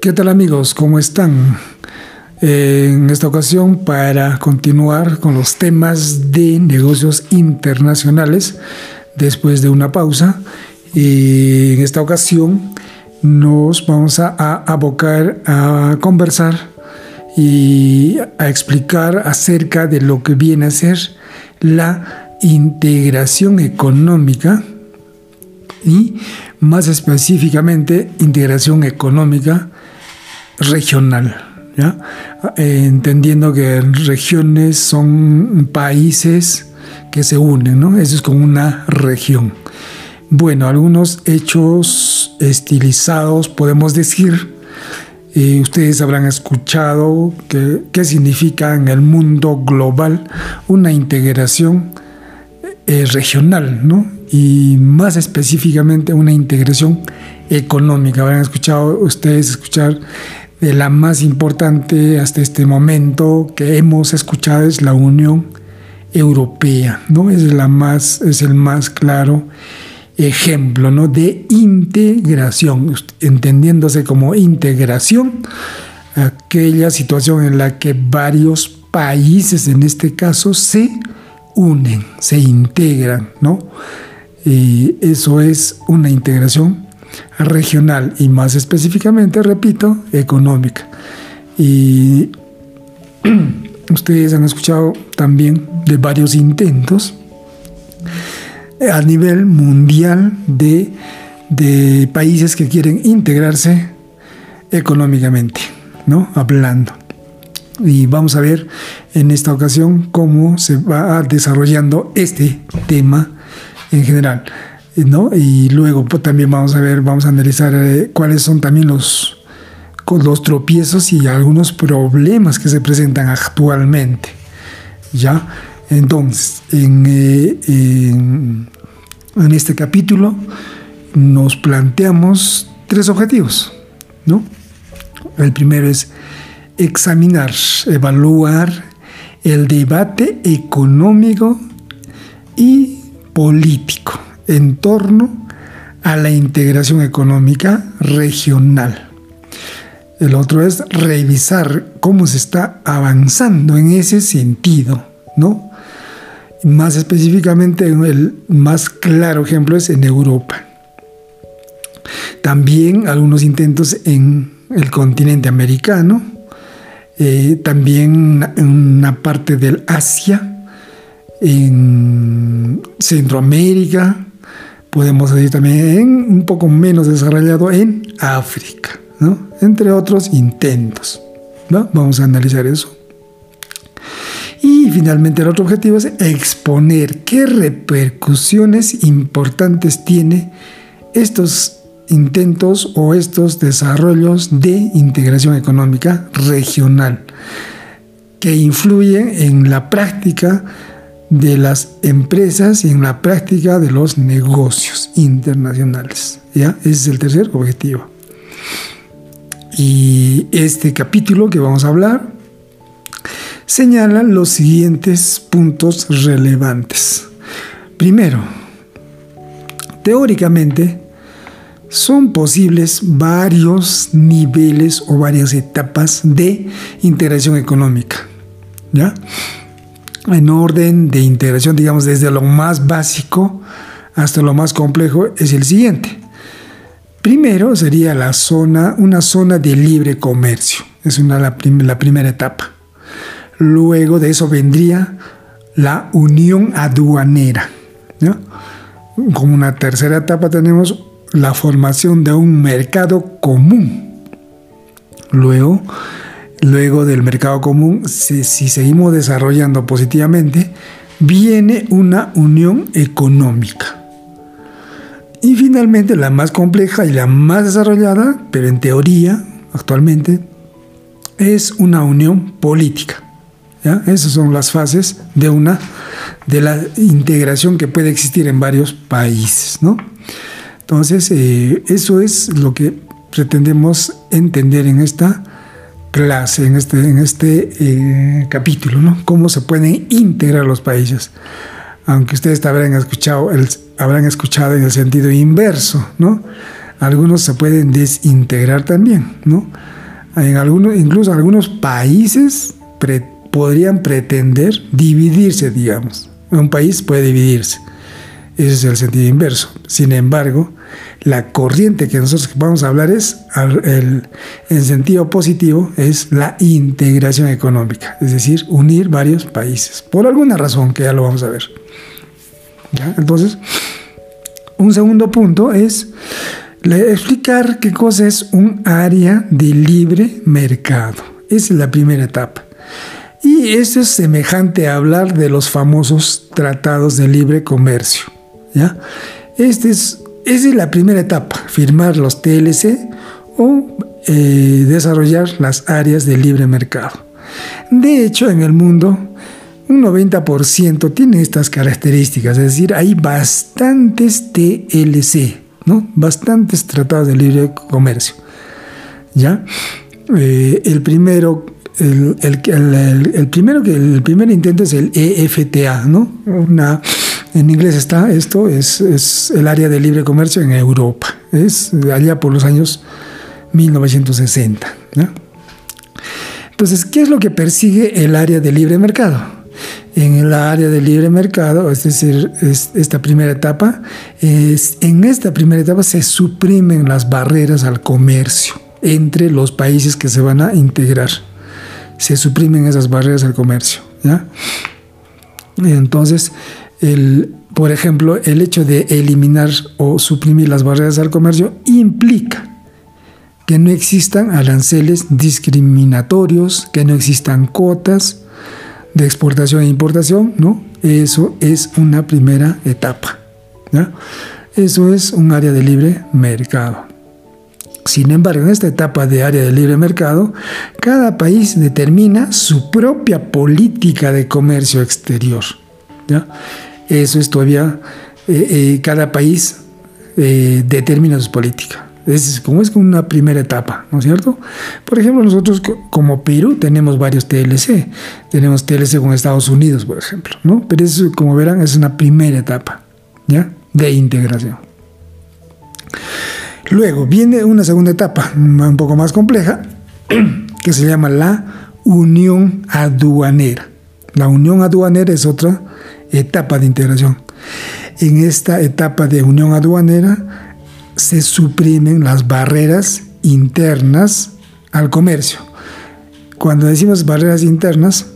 ¿Qué tal amigos? ¿Cómo están? En esta ocasión, para continuar con los temas de negocios internacionales, después de una pausa, y en esta ocasión nos vamos a, abocar a conversar y a explicar acerca de lo que viene a ser la integración económica y más específicamente integración económica regional, ¿ya? Eh, entendiendo que regiones son países que se unen, ¿no? Eso es como una región. Bueno, algunos hechos estilizados podemos decir, y ustedes habrán escuchado qué significa en el mundo global una integración eh, regional, ¿no? Y más específicamente una integración económica. Habrán escuchado ustedes escuchar de la más importante hasta este momento que hemos escuchado es la Unión Europea, ¿no? Es la más, es el más claro ejemplo, ¿no? De integración, entendiéndose como integración, aquella situación en la que varios países, en este caso, se unen, se integran, ¿no? Y eso es una integración regional y más específicamente, repito, económica. Y ustedes han escuchado también de varios intentos a nivel mundial de, de países que quieren integrarse económicamente, ¿no? Hablando. Y vamos a ver en esta ocasión cómo se va desarrollando este tema en general. Y luego pues, también vamos a ver, vamos a analizar eh, cuáles son también los, los tropiezos y algunos problemas que se presentan actualmente. ¿Ya? Entonces, en, eh, en, en, este capítulo nos planteamos tres objetivos, ¿no? El primero es examinar, evaluar el debate económico y político en torno a la integración económica regional. El otro es revisar cómo se está avanzando en ese sentido, ¿no? Más específicamente, el más claro ejemplo es en Europa. También algunos intentos en el continente americano, eh, también en una parte del Asia, en Centroamérica, podemos decir también un poco menos desarrollado en África, ¿no? entre otros intentos. ¿no? Vamos a analizar eso. Y finalmente el otro objetivo es exponer qué repercusiones importantes tiene estos intentos o estos desarrollos de integración económica regional que influyen en la práctica de las empresas y en la práctica de los negocios internacionales. ¿ya? Ese es el tercer objetivo. Y este capítulo que vamos a hablar señala los siguientes puntos relevantes. Primero, teóricamente son posibles varios niveles o varias etapas de integración económica. ¿Ya? En orden de integración, digamos, desde lo más básico hasta lo más complejo, es el siguiente. Primero sería la zona, una zona de libre comercio. Es una, la, primera etapa. Luego de eso vendría la unión aduanera. Como una tercera etapa tenemos la formación de un mercado común. Luego luego del mercado común, si, seguimos desarrollando positivamente, viene una unión económica. Y finalmente, la más compleja y la más desarrollada, pero en teoría, actualmente, es una unión política. Esas son las fases de una de la integración que puede existir en varios países. ¿no? Entonces, eh, eso es lo que pretendemos entender en esta clase, en este, en este eh, capítulo, ¿no? Cómo se pueden integrar los países. Aunque ustedes habrán escuchado, el, habrán escuchado en el sentido inverso, ¿no? algunos se pueden desintegrar también, ¿no? En algunos, incluso algunos países podrían pretender dividirse, digamos. Un país puede dividirse. Ese es el sentido inverso. Sin embargo, la corriente que nosotros vamos a hablar es, en sentido positivo, es la integración económica, es decir, unir varios países, por alguna razón que ya lo vamos a ver. Entonces, un segundo punto es explicar qué cosa es un área de libre mercado. Esa es la primera etapa. Y eso es semejante a hablar de los famosos tratados de libre comercio. ¿Ya? Este es, es la primera etapa, firmar los TLC o eh, desarrollar las áreas de libre mercado. De hecho, en el mundo, un 90% tiene estas características, es decir, hay bastantes TLC, ¿no? Bastantes tratados de libre comercio. ¿Ya? Eh, el primero el, el, primero que el primer intento es el EFTA, ¿no? Una, en inglés está esto, es, es, el área de libre comercio en Europa. Es allá por los años 1960. Entonces, ¿qué es lo que persigue el área de libre mercado? En el área de libre mercado, es decir, esta primera etapa, es, en esta primera etapa se suprimen las barreras al comercio entre los países que se van a integrar se suprimen esas barreras al comercio. ¿ya? Entonces, por ejemplo, el hecho de eliminar o suprimir las barreras al comercio implica que no existan aranceles discriminatorios, que no existan cuotas de exportación e importación, ¿no? Eso es una primera etapa. Eso es un área de libre mercado. Sin embargo, en esta etapa de área de libre mercado, cada país determina su propia política de comercio exterior. Eso es todavía, eh, eh, cada país eh, determina su política. Es como es una primera etapa, ¿no es cierto? Por ejemplo, nosotros como Perú tenemos varios TLC. Tenemos TLC con Estados Unidos, por ejemplo, ¿no? Pero eso, como verán, es una primera etapa, ¿ya? De integración. Luego viene una segunda etapa, un poco más compleja, que se llama la unión aduanera. La unión aduanera es otra etapa de integración. En esta etapa de unión aduanera se suprimen las barreras internas al comercio. Cuando decimos barreras internas,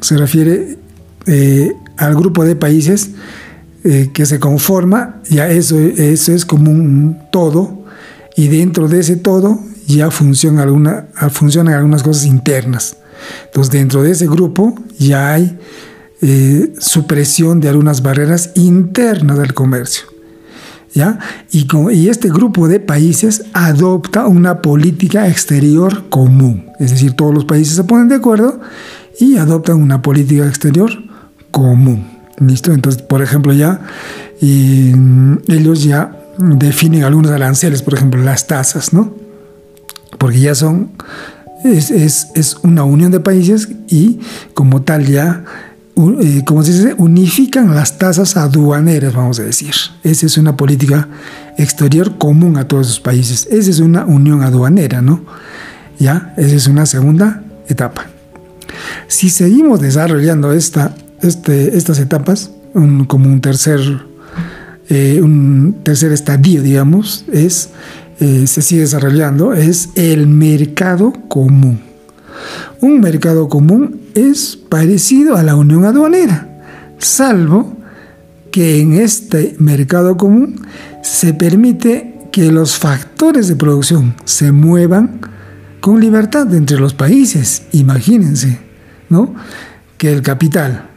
se refiere eh, al grupo de países eh, que se conforma, ya eso, eso es como un todo y dentro de ese todo ya funcionan algunas cosas internas. Entonces dentro de ese grupo ya hay eh, supresión de algunas barreras internas del comercio. ¿Ya? Y, y este grupo de países adopta una política exterior común. Es decir, todos los países se ponen de acuerdo y adoptan una política exterior común. ¿Listo? Entonces, por ejemplo, ya y, ellos ya definen algunos aranceles, por ejemplo, las tasas, ¿no? Porque ya son, es, es, una unión de países y como tal ya, eh, como se dice, unifican las tasas aduaneras, vamos a decir. Esa es una política exterior común a todos los países. Esa es una unión aduanera, ¿no? Ya, esa es una segunda etapa. Si seguimos desarrollando esta, este, estas etapas, como un tercer eh, un tercer estadio, digamos, es, eh, se sigue desarrollando, es el mercado común. Un mercado común es parecido a la unión aduanera, salvo que en este mercado común se permite que los factores de producción se muevan con libertad entre los países. Imagínense, ¿no? Que el capital,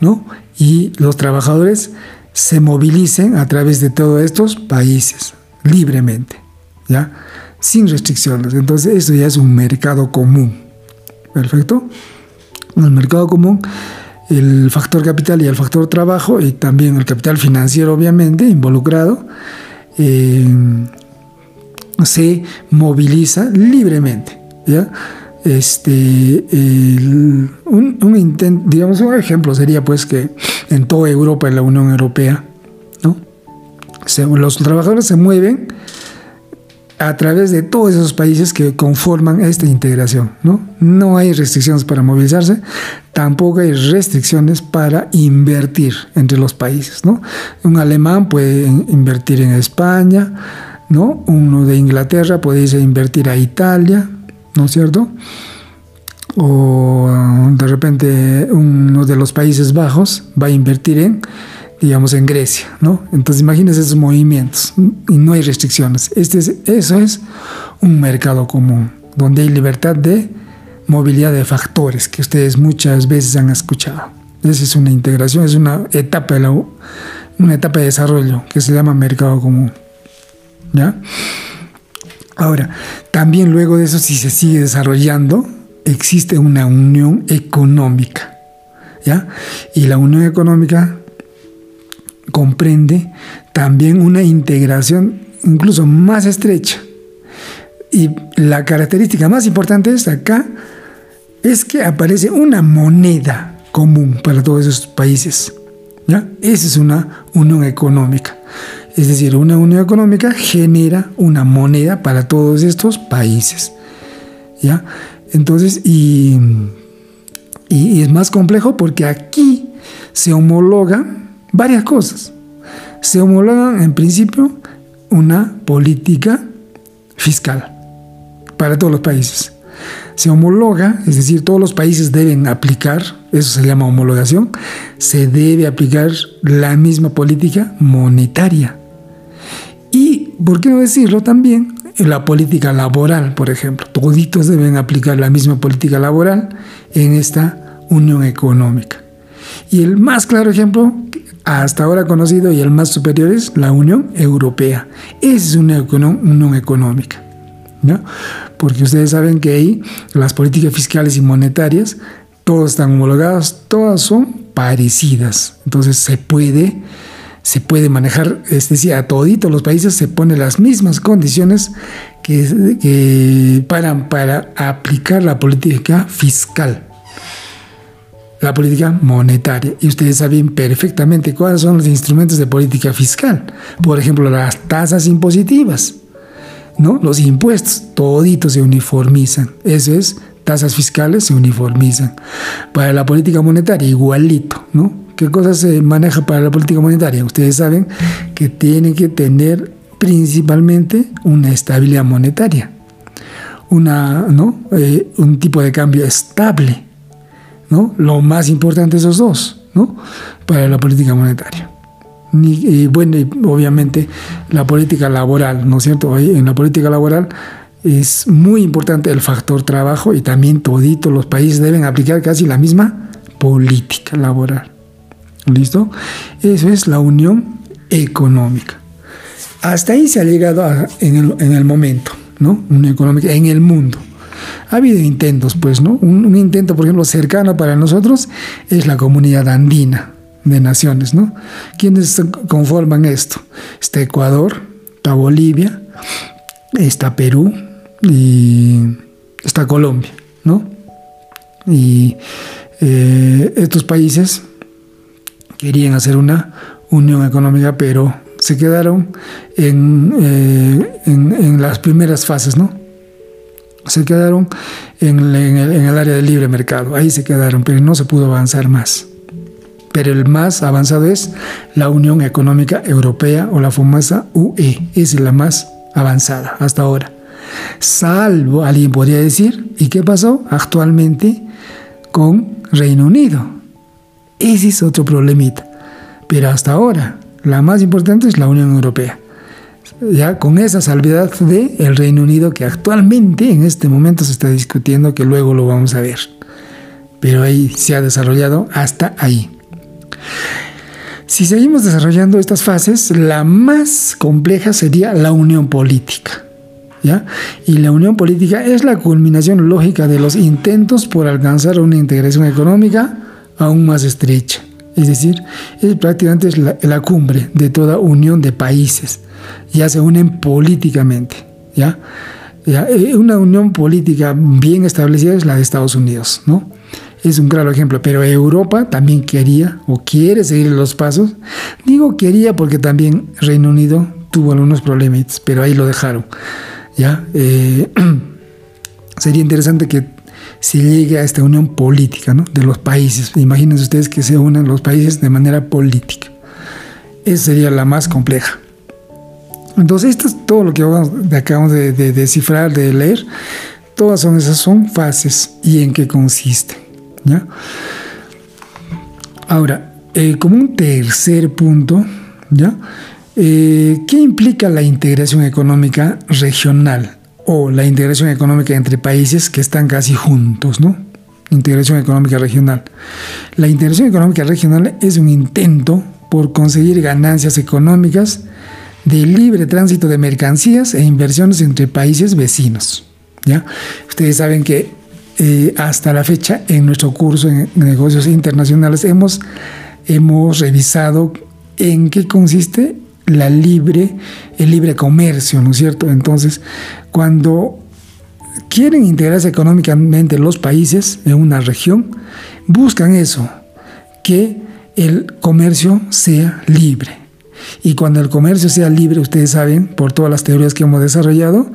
¿no? Y los trabajadores se movilicen a través de todos estos países libremente, ¿ya? Sin restricciones. Entonces, eso ya es un mercado común. ¿Perfecto? En el mercado común, el factor capital y el factor trabajo, y también el capital financiero, obviamente, involucrado, se moviliza libremente. Este, un, un digamos, un ejemplo sería pues que en toda Europa, en la Unión Europea, ¿no? los trabajadores se mueven a través de todos esos países que conforman esta integración. ¿no? no hay restricciones para movilizarse, tampoco hay restricciones para invertir entre los países. ¿no? Un alemán puede invertir en España, ¿no? uno de Inglaterra puede invertir a Italia, ¿no es cierto? O de repente uno de los Países Bajos va a invertir en digamos, en Grecia, ¿no? Entonces imagínense esos movimientos y no hay restricciones. Este es, eso es un mercado común, donde hay libertad de movilidad de factores, que ustedes muchas veces han escuchado. Esa es una integración, es una etapa de, una etapa de desarrollo que se llama mercado común. ¿Ya? Ahora, también luego de eso, si se sigue desarrollando, existe una unión económica. ¿Ya? Y la unión económica comprende también una integración incluso más estrecha. Y la característica más importante es acá es que aparece una moneda común para todos esos países. ¿ya? Esa es una unión económica. Es decir, una unión económica genera una moneda para todos estos países. ¿ya? Entonces, y, y es más complejo porque aquí se homologa varias cosas. Se homologan en principio una política fiscal para todos los países. Se homologa, es decir, todos los países deben aplicar, eso se llama homologación, se debe aplicar la misma política monetaria. Y, ¿por qué no decirlo también? En la política laboral, por ejemplo. Toditos deben aplicar la misma política laboral en esta unión económica. Y el más claro ejemplo hasta ahora conocido y el más superior es la Unión Europea. Esa es una unión económica. ¿no? Porque ustedes saben que ahí las políticas fiscales y monetarias, todas están homologadas, todas son parecidas. Entonces se puede, se puede manejar, es decir, a toditos los países se ponen las mismas condiciones que, que para, para aplicar la política fiscal la política monetaria. Y ustedes saben perfectamente cuáles son los instrumentos de política fiscal. Por ejemplo, las tasas impositivas, ¿no? Los impuestos, toditos se uniformizan. Eso es, tasas fiscales se uniformizan. Para la política monetaria, igualito, ¿no? ¿Qué cosas se maneja para la política monetaria? Ustedes saben que tiene que tener principalmente una estabilidad monetaria, una, ¿no? Eh, un tipo de cambio estable Lo más importante esos dos, ¿no? Para la política monetaria. Y, bueno, obviamente la política laboral, ¿no es cierto? En la política laboral es muy importante el factor trabajo y también toditos los países deben aplicar casi la misma política laboral. ¿Listo? Eso es la unión económica. Hasta ahí se ha llegado en, el, en el momento, ¿no? Unión económica en el mundo. Ha habido intentos, pues, ¿no? Un, intento, por ejemplo, cercano para nosotros es la comunidad andina de naciones, ¿no? ¿Quiénes conforman esto? Está Ecuador, está Bolivia, está Perú y está Colombia, ¿no? Y eh, estos países querían hacer una unión económica, pero se quedaron en, eh, en las primeras fases, ¿no? Se quedaron en, el, área del libre mercado, ahí se quedaron, pero no se pudo avanzar más. Pero el más avanzado es la Unión Económica Europea o la famosa UE, es la más avanzada hasta ahora. Salvo, alguien podría decir, ¿y qué pasó actualmente con Reino Unido? Ese es otro problemita. Pero hasta ahora, la más importante es la Unión Europea ya con esa salvedad de el Reino Unido que actualmente en este momento se está discutiendo que luego lo vamos a ver pero ahí se ha desarrollado hasta ahí si seguimos desarrollando estas fases la más compleja sería la unión política ¿Ya? Y la unión política es la culminación lógica de los intentos por alcanzar una integración económica aún más estrecha. Es decir, es prácticamente la, la cumbre de toda unión de países ya se unen políticamente, ¿ya? Eh, una unión política bien establecida es la de Estados Unidos, ¿no? Es un claro ejemplo, pero Europa también quería o quiere seguir los pasos. Digo quería porque también Reino Unido tuvo algunos problemas, pero ahí lo dejaron. ¿ya? Eh, sería interesante que se llegue a esta unión política ¿no? de los países. Imagínense ustedes que se unan los países de manera política. Esa sería la más compleja. Entonces, esto es todo lo que acabamos de, de descifrar, de leer. Todas son esas son fases y en qué consiste. ¿ya? Ahora, eh, como un tercer punto, ¿ya? Eh, ¿qué implica la integración económica regional o la integración económica entre países que están casi juntos, ¿no? Integración económica regional. La integración económica regional es un intento por conseguir ganancias económicas de libre tránsito de mercancías e inversiones entre países vecinos. ¿ya? Ustedes saben que eh, hasta la fecha en nuestro curso en negocios internacionales hemos, hemos revisado en qué consiste la libre, el libre comercio, ¿no es cierto? Entonces, cuando quieren integrarse económicamente los países en una región, buscan eso, que el comercio sea libre. Y cuando el comercio sea libre, ustedes saben, por todas las teorías que hemos desarrollado,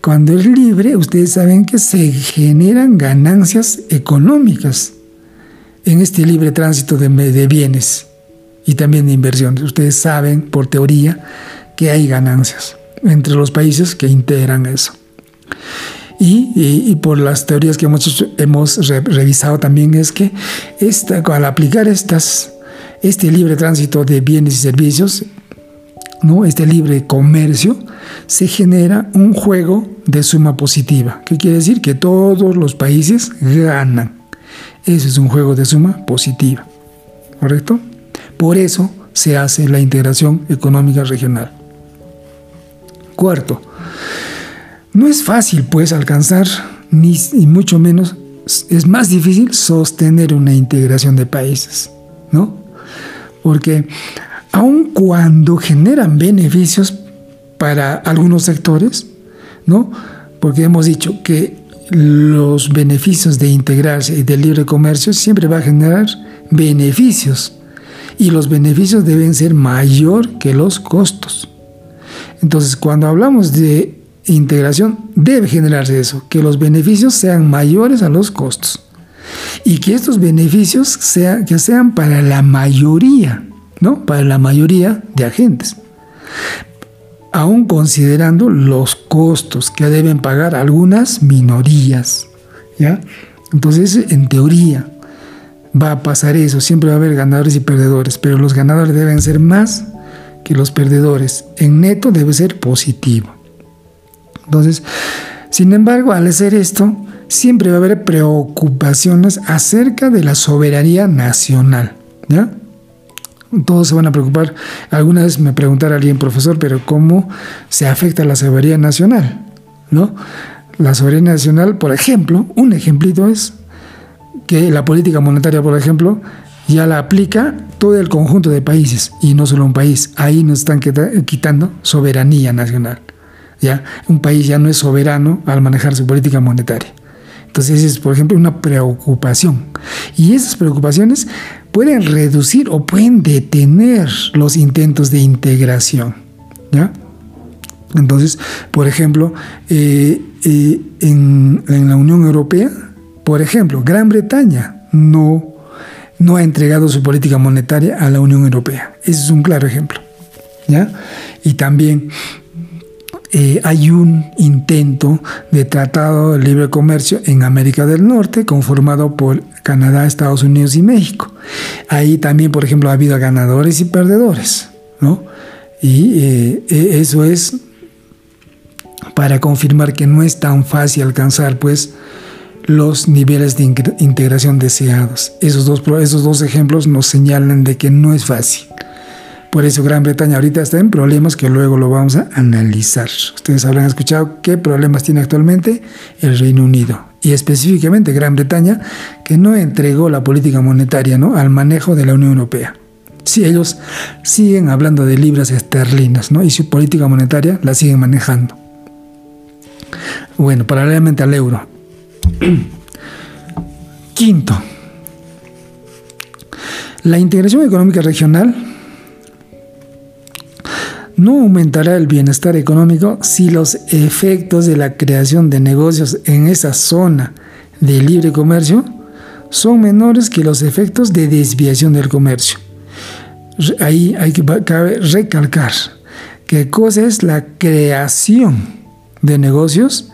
cuando es libre, ustedes saben que se generan ganancias económicas en este libre tránsito de, de bienes y también de inversiones. Ustedes saben, por teoría, que hay ganancias entre los países que integran eso. Y, por las teorías que hemos, hemos revisado también es que esta, al aplicar estas, este libre tránsito de bienes y servicios, ¿no? este libre comercio, se genera un juego de suma positiva. ¿Qué quiere decir? Que todos los países ganan. Ese es un juego de suma positiva. ¿Correcto? Por eso se hace la integración económica regional. Cuarto, no es fácil pues alcanzar, ni, mucho menos es más difícil sostener una integración de países, ¿no? Porque aun cuando generan beneficios para algunos sectores, ¿no? Porque hemos dicho que los beneficios de integrarse y del libre comercio siempre va a generar beneficios y los beneficios deben ser mayor que los costos. Entonces, cuando hablamos de integración, debe generarse eso, que los beneficios sean mayores a los costos y que estos beneficios sean, que sean para la mayoría, ¿no? Para la mayoría de agentes. Aún considerando los costos que deben pagar algunas minorías, ¿ya? Entonces, en teoría, va a pasar eso, siempre va a haber ganadores y perdedores, pero los ganadores deben ser más que los perdedores. En neto debe ser positivo. Entonces, sin embargo, al hacer esto, siempre va a haber preocupaciones acerca de la soberanía nacional. Todos se van a preocupar. Alguna vez me preguntara alguien, profesor, pero ¿cómo se afecta la soberanía nacional? ¿No? La soberanía nacional, por ejemplo, un ejemplito es que la política monetaria, por ejemplo, ya la aplica todo el conjunto de países y no solo un país. Ahí nos están quitando soberanía nacional. Un país ya no es soberano al manejar su política monetaria. Entonces, es, por ejemplo, una preocupación. Y esas preocupaciones pueden reducir o pueden detener los intentos de integración. ¿ya? Entonces, por ejemplo, eh, eh, en, en la Unión Europea, por ejemplo, Gran Bretaña no, no ha entregado su política monetaria a la Unión Europea. Ese es un claro ejemplo. ¿ya? Y también eh, hay un intento de tratado de libre comercio en América del Norte conformado por Canadá, Estados Unidos y México. Ahí también, por ejemplo, ha habido ganadores y perdedores. ¿no? Y eh, e, eso es para confirmar que no es tan fácil alcanzar pues los niveles de integración deseados. Esos dos, esos dos ejemplos nos señalan de que no es fácil. Por eso Gran Bretaña ahorita está en problemas que luego lo vamos a analizar. Ustedes habrán escuchado qué problemas tiene actualmente el Reino Unido y específicamente Gran Bretaña que no entregó la política monetaria ¿no? al manejo de la Unión Europea. Si ellos siguen hablando de libras esterlinas ¿no? y su política monetaria la siguen manejando. Bueno, paralelamente al euro, Quinto, la integración económica regional no aumentará el bienestar económico si los efectos de la creación de negocios en esa zona de libre comercio son menores que los efectos de desviación del comercio. Ahí hay que cabe recalcar qué cosa es la creación de negocios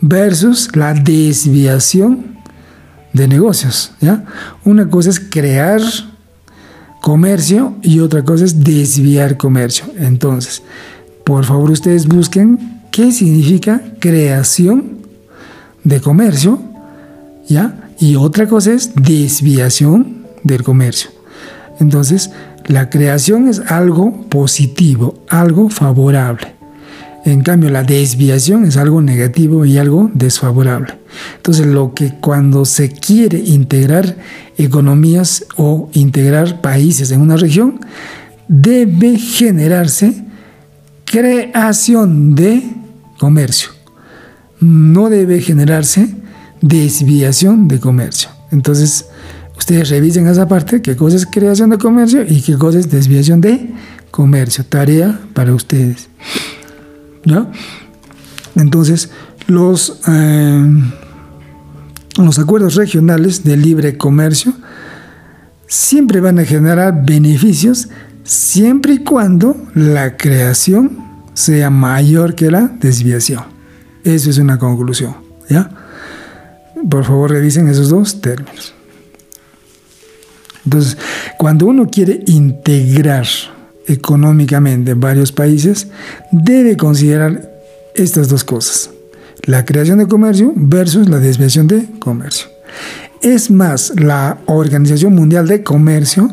versus la desviación de negocios. ¿ya? Una cosa es crear comercio y otra cosa es desviar comercio. Entonces, por favor ustedes busquen qué significa creación de comercio, ¿ya? Y otra cosa es desviación del comercio. Entonces, la creación es algo positivo, algo favorable. En cambio, la desviación es algo negativo y algo desfavorable. Entonces, lo que cuando se quiere integrar economías o integrar países en una región, debe generarse creación de comercio. No debe generarse desviación de comercio. Entonces, ustedes revisen esa parte, qué cosa es creación de comercio y qué cosa es desviación de comercio. Tarea para ustedes. ¿Ya? Entonces, los, eh, los acuerdos regionales de libre comercio siempre van a generar beneficios siempre y cuando la creación sea mayor que la desviación. Eso es una conclusión. ¿ya? Por favor, revisen esos dos términos. Entonces, cuando uno quiere integrar económicamente varios países, debe considerar estas dos cosas. La creación de comercio versus la desviación de comercio. Es más, la Organización Mundial de Comercio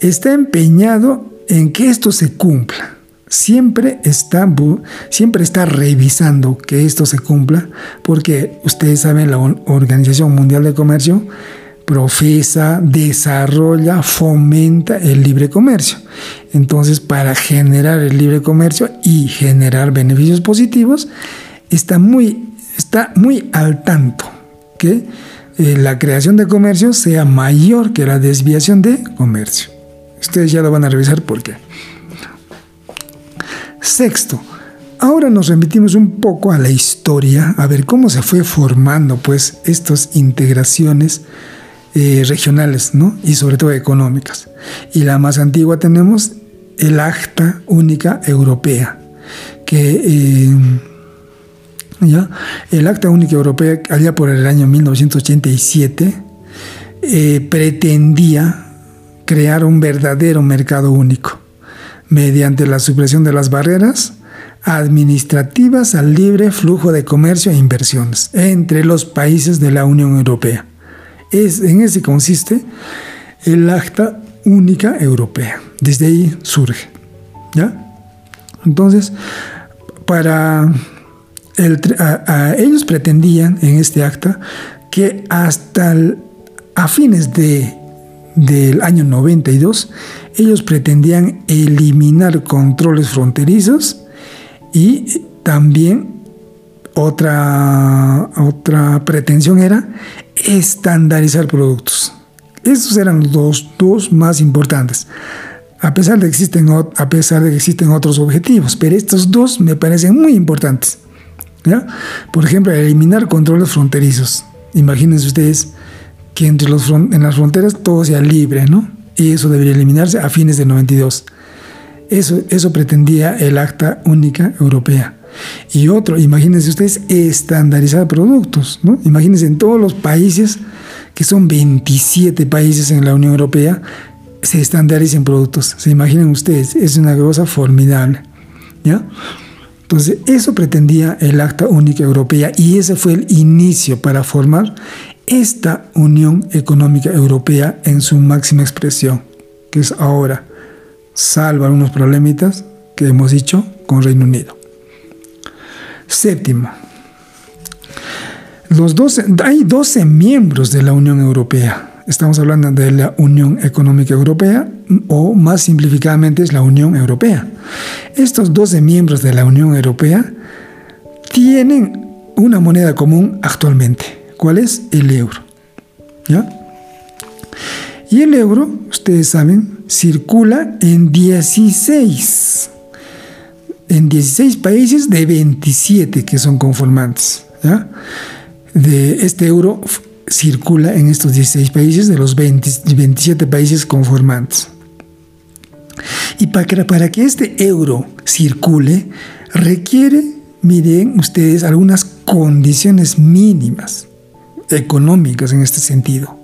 está empeñado en que esto se cumpla. Siempre está, siempre está revisando que esto se cumpla, porque ustedes saben, la Organización Mundial de Comercio profesa, desarrolla, fomenta el libre comercio. Entonces, para generar el libre comercio y generar beneficios positivos, está muy, está muy al tanto que eh, la creación de comercio sea mayor que la desviación de comercio. Ustedes ya lo van a revisar por qué. Sexto, ahora nos remitimos un poco a la historia, a ver cómo se fue formando pues estas integraciones eh, regionales, ¿no? Y sobre todo económicas. Y la más antigua tenemos el Acta Única Europea, que eh, ¿ya? el Acta Única Europea, allá por el año 1987, eh, pretendía crear un verdadero mercado único mediante la supresión de las barreras administrativas al libre flujo de comercio e inversiones entre los países de la Unión Europea. Es, en ese consiste el acta única europea. Desde ahí surge. ¿ya? Entonces, para ellos pretendían en este acta que hasta a fines de, del año 92, ellos pretendían eliminar controles fronterizos y también otra, otra pretensión era estandarizar productos. Esos eran los dos, más importantes. A pesar, de que existen, a pesar de que existen otros objetivos, pero estos dos me parecen muy importantes. ¿ya? Por ejemplo, eliminar controles fronterizos. Imagínense ustedes que entre los en las fronteras todo sea libre, ¿no? Y eso debería eliminarse a fines de 92. Eso, eso pretendía el Acta Única Europea. Y otro, imagínense ustedes, estandarizar productos, ¿no? Imagínense en todos los países, que son 27 países en la Unión Europea, se estandaricen productos. Se imaginan ustedes, es una cosa formidable, ¿ya? Entonces, eso pretendía el Acta Única Europea y ese fue el inicio para formar esta Unión Económica Europea en su máxima expresión, que es ahora, salvo algunos problemitas que hemos dicho con Reino Unido. Séptimo, los 12, hay 12 miembros de la Unión Europea. Estamos hablando de la Unión Económica Europea o más simplificadamente es la Unión Europea. Estos 12 miembros de la Unión Europea tienen una moneda común actualmente. ¿Cuál es? El euro. ¿Ya? Y el euro, ustedes saben, circula en 16 en 16 países de 27 que son conformantes. De este euro circula en estos 16 países de los 27 países conformantes. Y para que, para que este euro circule, requiere, miren ustedes, algunas condiciones mínimas económicas en este sentido,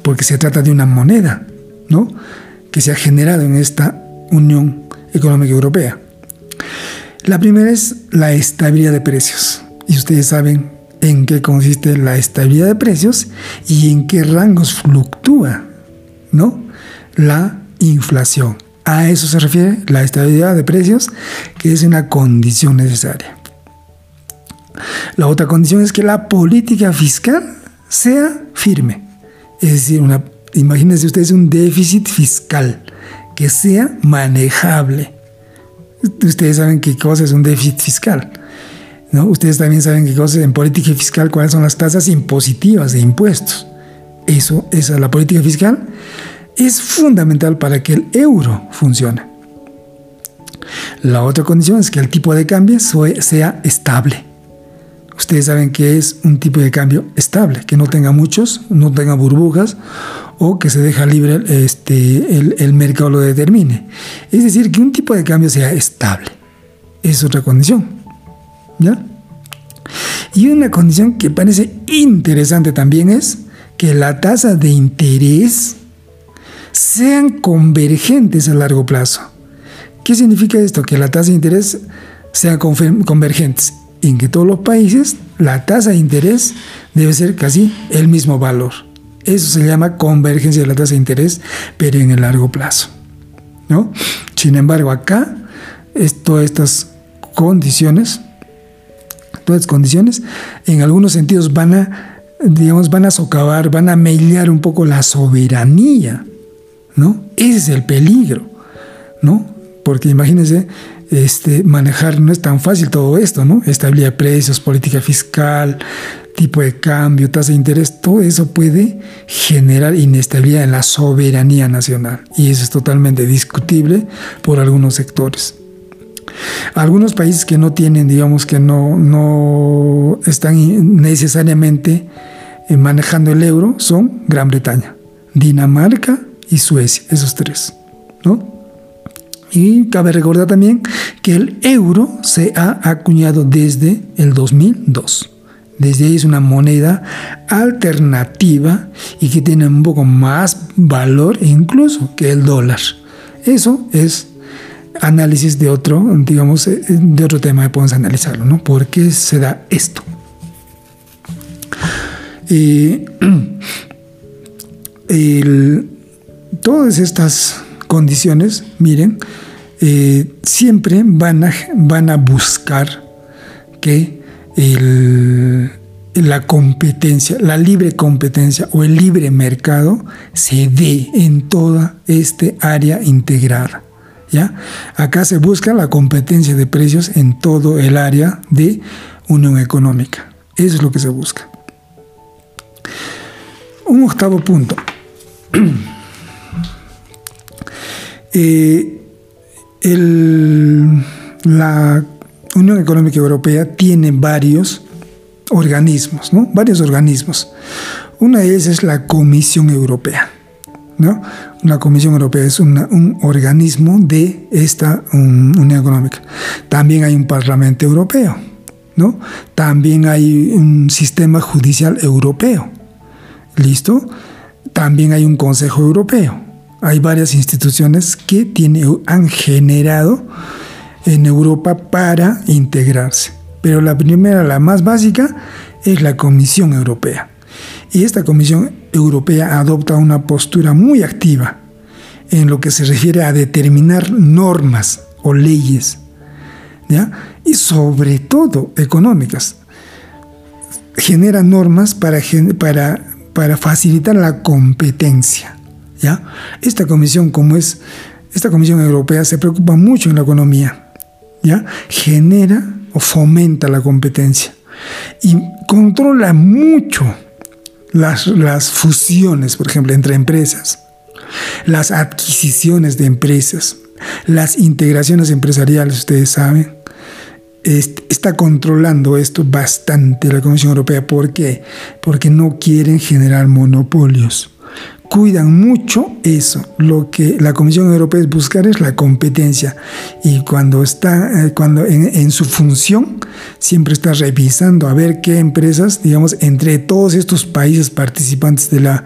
porque se trata de una moneda, ¿no? Que se ha generado en esta Unión Económica Europea. La primera es la estabilidad de precios. Y ustedes saben en qué consiste la estabilidad de precios y en qué rangos fluctúa, ¿no? La inflación. A eso se refiere la estabilidad de precios, que es una condición necesaria. La otra condición es que la política fiscal sea firme. Es decir, imagínense ustedes un déficit fiscal que sea manejable. Ustedes saben qué cosa es un déficit fiscal. ¿no? Ustedes también saben qué cosa en política fiscal, cuáles son las tasas impositivas de impuestos. Eso, esa la política fiscal es fundamental para que el euro funcione. La otra condición es que el tipo de cambio sea estable. Ustedes saben que es un tipo de cambio estable, que no tenga muchos, no tenga burbujas o que se deja libre este, el, el mercado lo determine. Es decir, que un tipo de cambio sea estable. Es otra condición. ¿Ya? Y una condición que parece interesante también es que la tasa de interés sean convergentes a largo plazo. ¿Qué significa esto? Que la tasa de interés sean convergentes. En que todos los países la tasa de interés debe ser casi el mismo valor. Eso se llama convergencia de la tasa de interés, pero en el largo plazo. ¿no? Sin embargo, acá todas estas condiciones, todas estas condiciones, en algunos sentidos van a, digamos, van a socavar, van a mellar un poco la soberanía ¿no? Ese es el peligro, ¿no? Porque imagínense, este, manejar no es tan fácil todo esto, ¿no? Estabilidad de precios, política fiscal, tipo de cambio, tasa de interés, todo eso puede generar inestabilidad en la soberanía nacional y eso es totalmente discutible por algunos sectores. Algunos países que no tienen, digamos que no, no están necesariamente eh, manejando el euro son Gran Bretaña, Dinamarca, y Suecia, esos tres. ¿no? Y cabe recordar también que el euro se ha acuñado desde el 2002. Desde ahí es una moneda alternativa y que tiene un poco más valor incluso que el dólar. Eso es análisis de otro, digamos, eh, de otro tema podemos analizarlo, ¿no? ¿Por qué se da esto? El, todas estas condiciones, miren, eh, siempre van a, van a buscar que la competencia, la libre competencia o el libre mercado se dé en toda este área integrada. ¿ya? Acá se busca la competencia de precios en todo el área de unión económica. Eso es lo que se busca. Un octavo punto. Eh, la Unión Económica Europea tiene varios organismos, ¿no? Varios organismos. Una de ellas es la Comisión Europea, ¿no? La Comisión Europea es un organismo de esta Unión Económica. También hay un Parlamento Europeo, ¿no? También hay un sistema judicial europeo, ¿listo? También hay un Consejo Europeo hay varias instituciones que tiene, han generado en Europa para integrarse. Pero la primera, la más básica, es la Comisión Europea. Y esta Comisión Europea adopta una postura muy activa en lo que se refiere a determinar normas o leyes, ¿ya? y sobre todo económicas. Genera normas para, para, para facilitar la competencia. ¿Ya? Esta comisión, como es, esta comisión europea se preocupa mucho en la economía, ¿ya? Genera o fomenta la competencia y controla mucho las, las fusiones, por ejemplo, entre empresas, las adquisiciones de empresas, las integraciones empresariales, ustedes saben, está controlando esto bastante la Comisión Europea. ¿Por qué? Porque no quieren generar monopolios cuidan mucho eso. Lo que la Comisión Europea es buscar es la competencia y cuando está, eh, cuando en, su función siempre está revisando a ver qué empresas, digamos, entre todos estos países participantes de la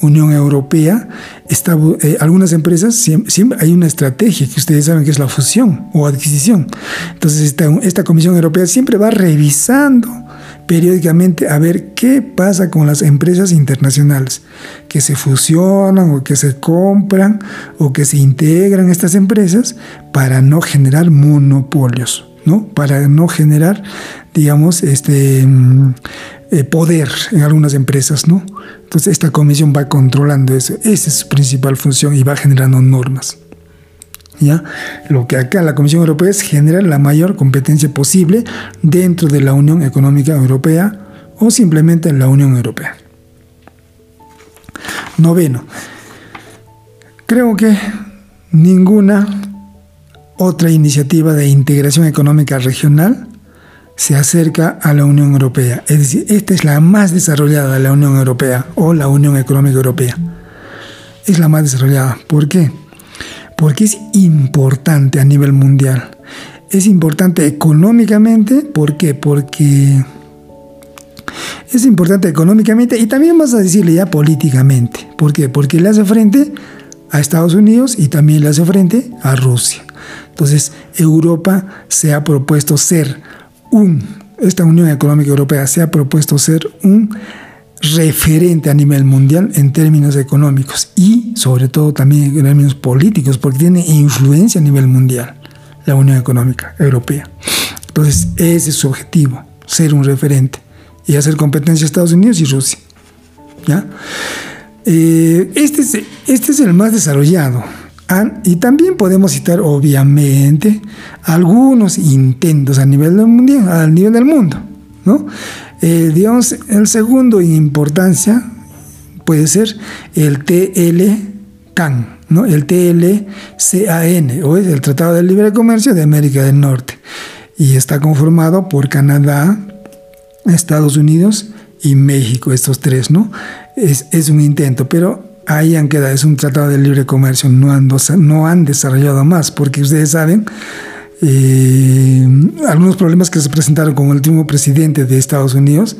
Unión Europea, está, eh, algunas empresas siempre, hay una estrategia que ustedes saben que es la fusión o adquisición. Entonces esta, esta Comisión Europea siempre va revisando periódicamente a ver qué pasa con las empresas internacionales que se fusionan o que se compran o que se integran estas empresas para no generar monopolios, ¿no? Para no generar, digamos, este mm, eh, poder en algunas empresas, ¿no? Entonces esta comisión va controlando eso, esa es su principal función y va generando normas. Lo que acá la Comisión Europea es generar la mayor competencia posible dentro de la Unión Económica Europea o simplemente en la Unión Europea. Noveno, creo que ninguna otra iniciativa de integración económica regional se acerca a la Unión Europea. Es decir, esta es la más desarrollada de la Unión Europea o la Unión Económica Europea. Es la más desarrollada. ¿Por qué? Porque es importante a nivel mundial. Es importante económicamente, ¿por qué? Porque es importante económicamente y también vas a decirle ya políticamente. ¿Por qué? Porque le hace frente a Estados Unidos y también le hace frente a Rusia. Entonces, Europa se ha propuesto ser un, esta Unión Económica Europea se ha propuesto ser un referente a nivel mundial en términos económicos y sobre todo también en términos políticos, porque tiene influencia a nivel mundial la Unión Económica Europea. Entonces, ese es su objetivo, ser un referente y hacer competencia a Estados Unidos y Rusia. ¿ya? Eh, este, es, este es el más desarrollado. Y también podemos citar, obviamente, algunos intentos a nivel del, mundial, a nivel del mundo. ¿no? Eh, el segundo en importancia puede ser el TLCAN, ¿no? el TLCAN, o el Tratado de Libre Comercio de América del Norte, y está conformado por Canadá, Estados Unidos y México, estos tres, ¿no? Es, un intento, pero ahí han quedado, es un tratado de libre comercio, no han desarrollado más, porque ustedes saben, eh, algunos problemas que se presentaron con el último presidente de Estados Unidos.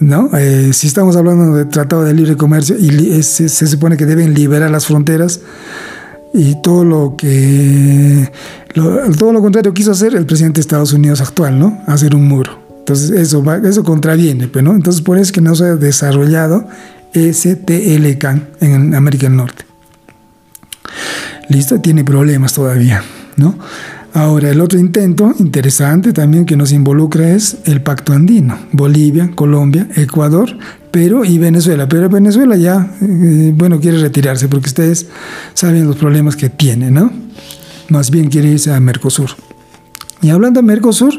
¿no? Eh, si estamos hablando de tratado de libre comercio y se, supone que deben liberar las fronteras y todo lo que todo lo contrario quiso hacer el presidente de Estados Unidos actual, ¿no? Hacer un muro. Entonces eso eso contraviene, pues, ¿no? Entonces por eso es que no se ha desarrollado STLCAN en América del Norte. Listo, tiene problemas todavía, ¿no? Ahora, el otro intento interesante también que nos involucra es el Pacto Andino. Bolivia, Colombia, Ecuador, Perú y Venezuela. Pero Venezuela ya, eh, bueno, quiere retirarse porque ustedes saben los problemas que tiene, ¿no? Más bien quiere irse a Mercosur. Y hablando de Mercosur,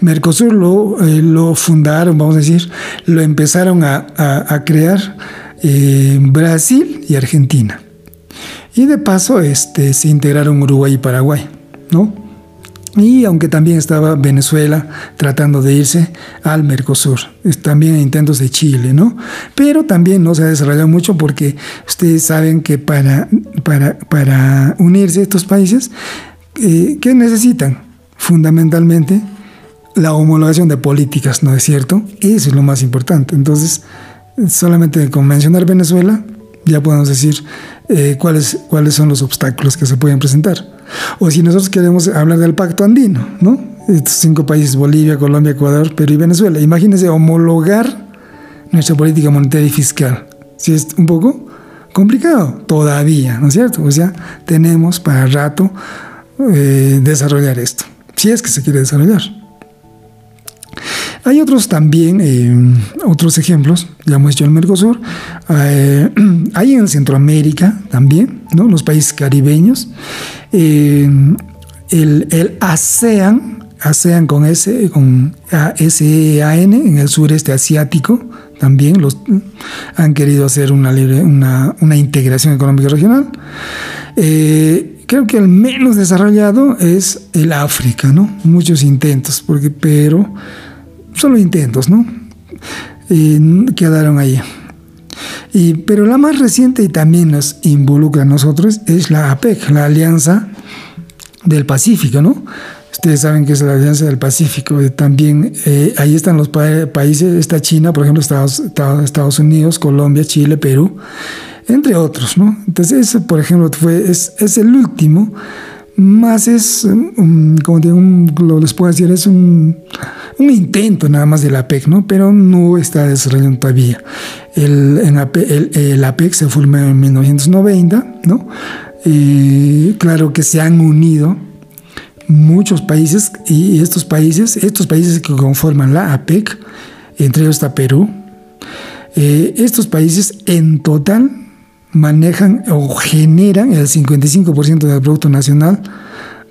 Mercosur lo, eh, lo fundaron, vamos a decir, lo empezaron a, crear eh, Brasil y Argentina. Y de paso este, se integraron Uruguay y Paraguay, ¿no? Y aunque también estaba Venezuela tratando de irse al Mercosur, también intentos de Chile, ¿no? Pero también no se ha desarrollado mucho porque ustedes saben que para, para, para unirse estos países, eh, ¿qué necesitan? Fundamentalmente la homologación de políticas, ¿no es cierto? Eso es lo más importante. Entonces, solamente con mencionar Venezuela, ya podemos decir eh, cuáles, cuáles son los obstáculos que se pueden presentar. O si nosotros queremos hablar del pacto andino, ¿no? Estos cinco países, Bolivia, Colombia, Ecuador, Perú y Venezuela. Imagínense homologar nuestra política monetaria y fiscal. Si es un poco complicado todavía, ¿no es cierto? O sea, tenemos para rato eh, desarrollar esto, si es que se quiere desarrollar. Hay otros también, eh, otros ejemplos, ya hemos dicho el Mercosur, eh, hay en Centroamérica también, ¿no? los países caribeños, eh, el, ASEAN, ASEAN con S, con ASEAN en el sureste asiático, también los, han querido hacer una, una, una integración económica regional. creo que el menos desarrollado es el África, ¿no? Muchos intentos, porque, pero solo intentos, ¿no? Y quedaron ahí. Y, pero la más reciente y también nos involucra a nosotros es la APEC, la Alianza del Pacífico, ¿no? Ustedes saben que es la Alianza del Pacífico. También eh, ahí están los países, está China, por ejemplo, Estados, Estados Unidos, Colombia, Chile, Perú, entre otros, ¿no? Entonces, ese, por ejemplo, fue, es, es el último, más es, como digo, lo les puedo decir, es un, intento nada más de la APEC, ¿no? Pero no está desarrollando todavía. El, en el, el APEC se formó en 1990, ¿no? Y claro que se han unido muchos países y estos países, estos países que conforman la APEC, entre ellos está Perú, eh, estos países en total manejan o generan el 55% del Producto Nacional,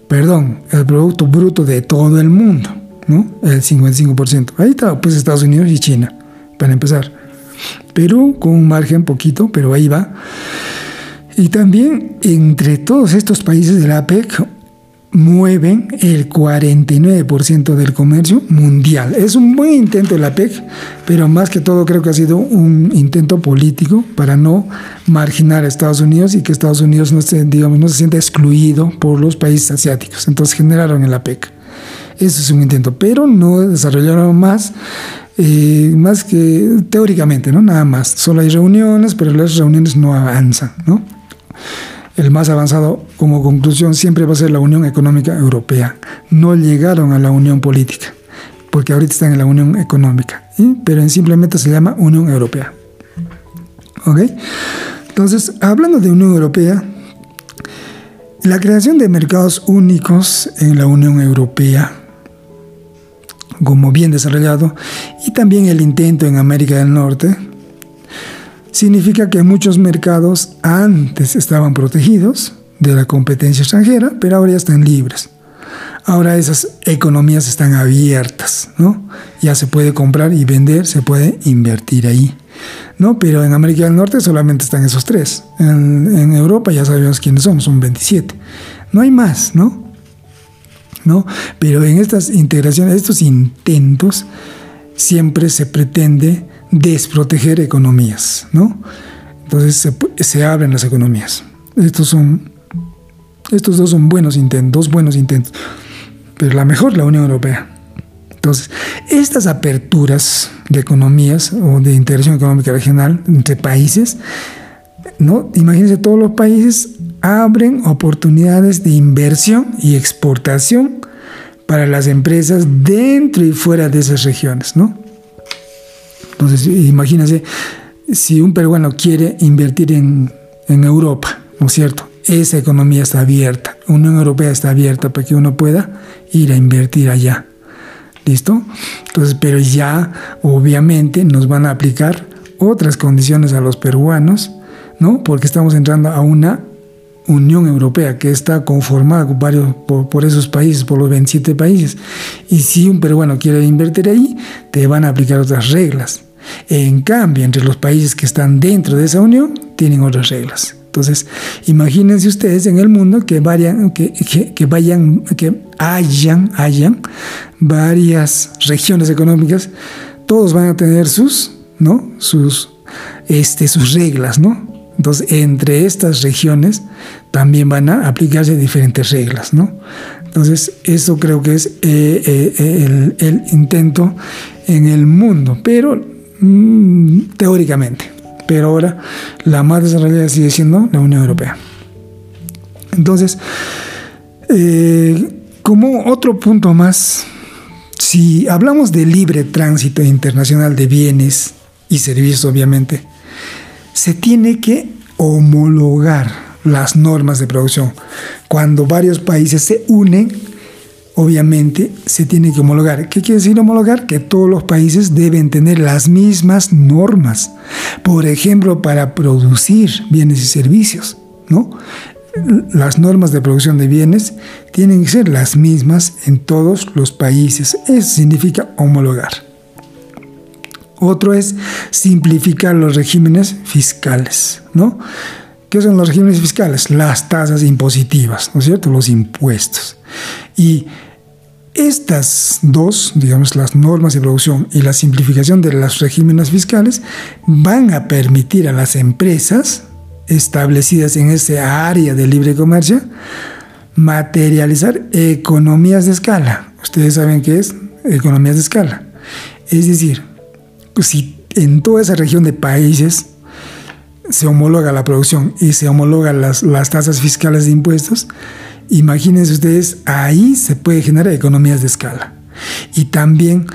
perdón, el Producto Bruto de todo el mundo, ¿no? El 55%. Ahí está, pues Estados Unidos y China, para empezar. Perú con un margen poquito, pero ahí va. Y también entre todos estos países de la APEC mueven el 49% del comercio mundial. Es un buen intento de la PEC, pero más que todo creo que ha sido un intento político para no marginar a Estados Unidos y que Estados Unidos no se, digamos, no se sienta excluido por los países asiáticos. Entonces generaron el APEC. Eso es un intento, pero no desarrollaron más, eh, más que teóricamente, ¿no? Nada más. Solo hay reuniones, pero las reuniones no avanzan, ¿no? El más avanzado, como conclusión, siempre va a ser la Unión Económica Europea. No llegaron a la Unión Política, porque ahorita están en la Unión Económica, pero simplemente se llama Unión Europea. ¿Ok? Entonces, hablando de Unión Europea, la creación de mercados únicos en la Unión Europea, como bien desarrollado, y también el intento en América del Norte, significa que muchos mercados antes estaban protegidos de la competencia extranjera, pero ahora ya están libres. Ahora esas economías están abiertas, ¿no? Ya se puede comprar y vender, se puede invertir ahí, ¿no? Pero en América del Norte solamente están esos tres. En, Europa ya sabemos quiénes somos, son 27. No hay más, ¿no? ¿No? Pero en estas integraciones, estos intentos, siempre se pretende desproteger economías, ¿no? Entonces se, abren las economías. Estos son, estos dos son buenos intentos, dos buenos intentos, pero la mejor la Unión Europea. Entonces, estas aperturas de economías o de integración económica regional entre países, ¿no? Imagínense, todos los países abren oportunidades de inversión y exportación para las empresas dentro y fuera de esas regiones, ¿no? Entonces, imagínense, si un peruano quiere invertir en, Europa, ¿no es cierto? Esa economía está abierta, Unión Europea está abierta para que uno pueda ir a invertir allá. ¿Listo? Entonces, pero ya obviamente nos van a aplicar otras condiciones a los peruanos, ¿no? Porque estamos entrando a una Unión Europea que está conformada por, varios, por, esos países, por los 27 países. Y si un peruano quiere invertir ahí, te van a aplicar otras reglas. En cambio, entre los países que están dentro de esa unión, tienen otras reglas. Entonces, imagínense ustedes en el mundo que, vayan, que, que, vayan, que hayan, hayan varias regiones económicas, todos van a tener sus, ¿no? Sus, este, sus reglas, ¿no? Entonces, entre estas regiones también van a aplicarse diferentes reglas, ¿no? Entonces, eso creo que es eh, eh, el, el, intento en el mundo, pero Mm, teóricamente. Pero ahora la más desarrollada sigue siendo la Unión Europea. Entonces, eh, como otro punto más, si hablamos de libre tránsito internacional de bienes y servicios, obviamente, se tiene que homologar las normas de producción. Cuando varios países se unen, obviamente se tiene que homologar. ¿Qué quiere decir homologar? Que todos los países deben tener las mismas normas. Por ejemplo, para producir bienes y servicios, ¿no? Las normas de producción de bienes tienen que ser las mismas en todos los países. Eso significa homologar. Otro es simplificar los regímenes fiscales, ¿no? ¿Qué son los regímenes fiscales? Las tasas impositivas, ¿no es cierto? Los impuestos. Y estas dos, digamos, las normas de producción y la simplificación de los regímenes fiscales, van a permitir a las empresas establecidas en esa área de libre comercio materializar economías de escala. Ustedes saben qué es economías de escala. Es decir, si en toda esa región de países se homologa la producción y se homologan las, las tasas fiscales de impuestos, Imagínense ustedes, ahí se puede generar economías de escala. Y también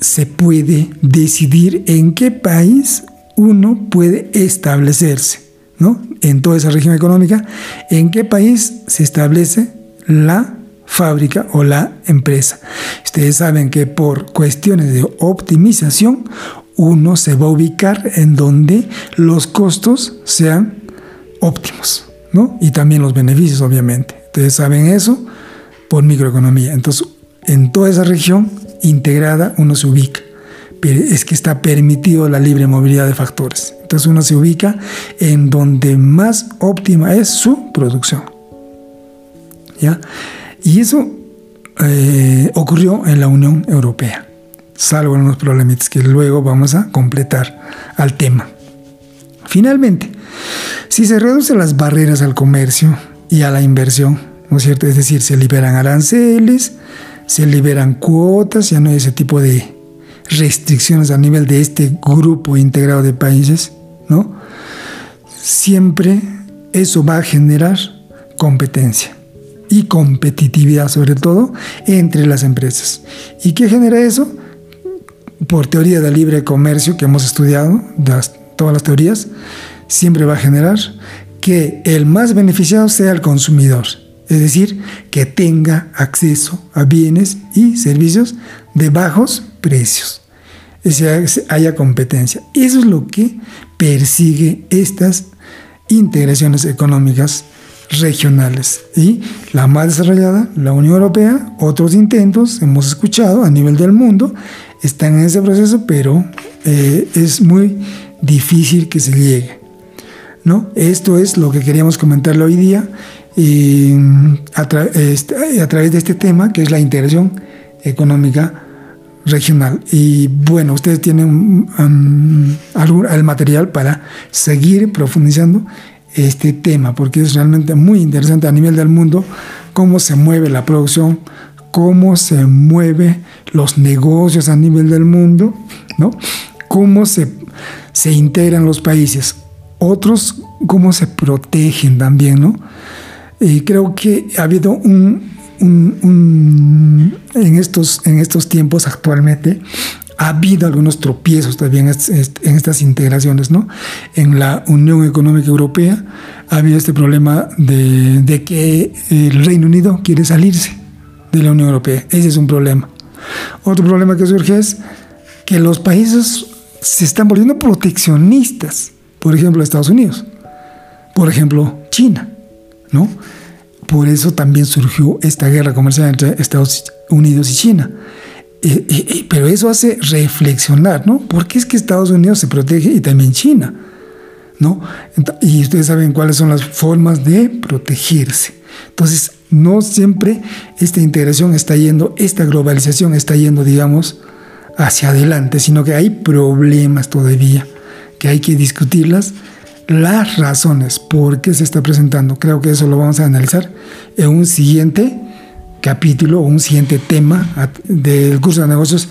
se puede decidir en qué país uno puede establecerse, ¿no? En toda esa región económica, en qué país se establece la fábrica o la empresa. Ustedes saben que por cuestiones de optimización, uno se va a ubicar en donde los costos sean óptimos, ¿no? Y también los beneficios, obviamente. Ustedes saben eso por microeconomía. Entonces, en toda esa región integrada uno se ubica. Pero es que está permitido la libre movilidad de factores. Entonces uno se ubica en donde más óptima es su producción. ¿Ya? Y eso eh, ocurrió en la Unión Europea, salvo en unos problemitas que luego vamos a completar al tema. Finalmente, si se reducen las barreras al comercio, y a la inversión, ¿no es cierto? Es decir, se liberan aranceles, se liberan cuotas, ya no hay ese tipo de restricciones a nivel de este grupo integrado de países, ¿no? Siempre eso va a generar competencia y competitividad sobre todo entre las empresas. ¿Y qué genera eso? Por teoría del libre comercio que hemos estudiado, todas las teorías, siempre va a generar que el más beneficiado sea el consumidor, es decir, que tenga acceso a bienes y servicios de bajos precios, es haya competencia. Eso es lo que persigue estas integraciones económicas regionales. Y la más desarrollada, la Unión Europea, otros intentos, hemos escuchado a nivel del mundo, están en ese proceso, pero eh, es muy difícil que se llegue. Esto es lo que queríamos comentarle hoy día este, a, través de este tema que es la integración económica regional. Y bueno, ustedes tienen um, el material para seguir profundizando este tema, porque es realmente muy interesante a nivel del mundo cómo se mueve la producción, cómo se mueven los negocios a nivel del mundo, ¿no? cómo se, se integran los países otros cómo se protegen también, ¿no? Creo que ha habido un, en, estos, en estos tiempos actualmente, ha habido algunos tropiezos también en estas integraciones, ¿no? En la Unión Económica Europea ha habido este problema de, de que el Reino Unido quiere salirse de la Unión Europea. Ese es un problema. Otro problema que surge es que los países se están volviendo proteccionistas por ejemplo, Estados Unidos, por ejemplo, China, ¿no? Por eso también surgió esta guerra comercial entre Estados Unidos y China. pero eso hace reflexionar, ¿no? ¿Por qué es que Estados Unidos se protege y también China? ¿No? Y ustedes saben cuáles son las formas de protegerse. Entonces, no siempre esta integración está yendo, esta globalización está yendo, digamos, hacia adelante, sino que hay problemas todavía que hay que discutirlas, las razones por qué se está presentando. Creo que eso lo vamos a analizar en un siguiente capítulo o un siguiente tema del curso de negocios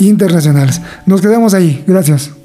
internacionales. Nos quedamos ahí. Gracias.